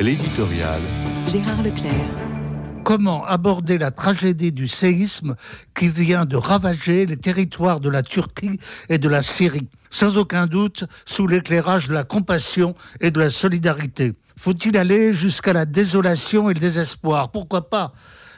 L'éditorial. Gérard Leclerc. Comment aborder la tragédie du séisme qui vient de ravager les territoires de la Turquie et de la Syrie? Sans aucun doute, sous l'éclairage de la compassion et de la solidarité. Faut-il aller jusqu'à la désolation et le désespoir? Pourquoi pas?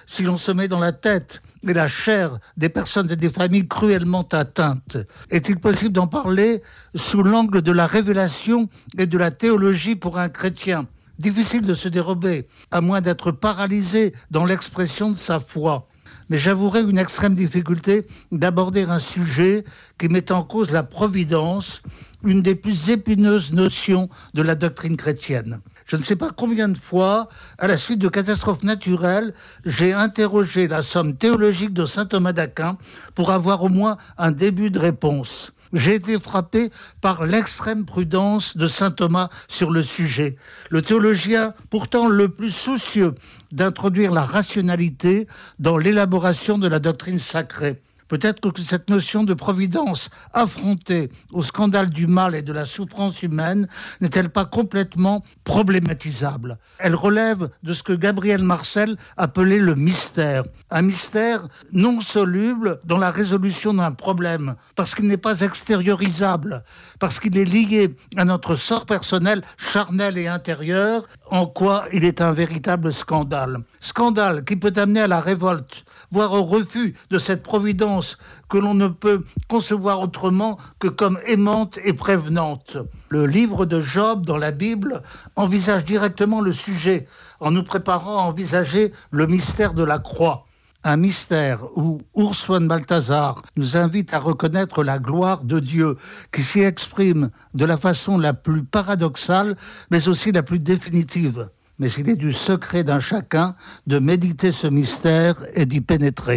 Si l'on se met dans la tête et la chair des personnes et des familles cruellement atteintes. Est-il possible d'en parler sous l'angle de la révélation et de la théologie pour un chrétien? Difficile de se dérober, à moins d'être paralysé dans l'expression de sa foi. Mais j'avouerai une extrême difficulté d'aborder un sujet qui met en cause la providence, une des plus épineuses notions de la doctrine chrétienne. Je ne sais pas combien de fois, à la suite de catastrophes naturelles, j'ai interrogé la somme théologique de saint Thomas d'Aquin pour avoir au moins un début de réponse j'ai été frappé par l'extrême prudence de saint Thomas sur le sujet. Le théologien, pourtant le plus soucieux d'introduire la rationalité dans l'élaboration de la doctrine sacrée. Peut-être que cette notion de providence affrontée au scandale du mal et de la souffrance humaine n'est-elle pas complètement problématisable? Elle relève de ce que Gabriel Marcel appelait le mystère. Un mystère non soluble dans la résolution d'un problème, parce qu'il n'est pas extériorisable, parce qu'il est lié à notre sort personnel, charnel et intérieur, en quoi il est un véritable scandale. Scandale qui peut amener à la révolte, voire au refus de cette providence que l'on ne peut concevoir autrement que comme aimante et prévenante. Le livre de Job dans la Bible envisage directement le sujet en nous préparant à envisager le mystère de la croix. Un mystère où Urswan Balthazar nous invite à reconnaître la gloire de Dieu qui s'y exprime de la façon la plus paradoxale mais aussi la plus définitive. Mais il est du secret d'un chacun de méditer ce mystère et d'y pénétrer.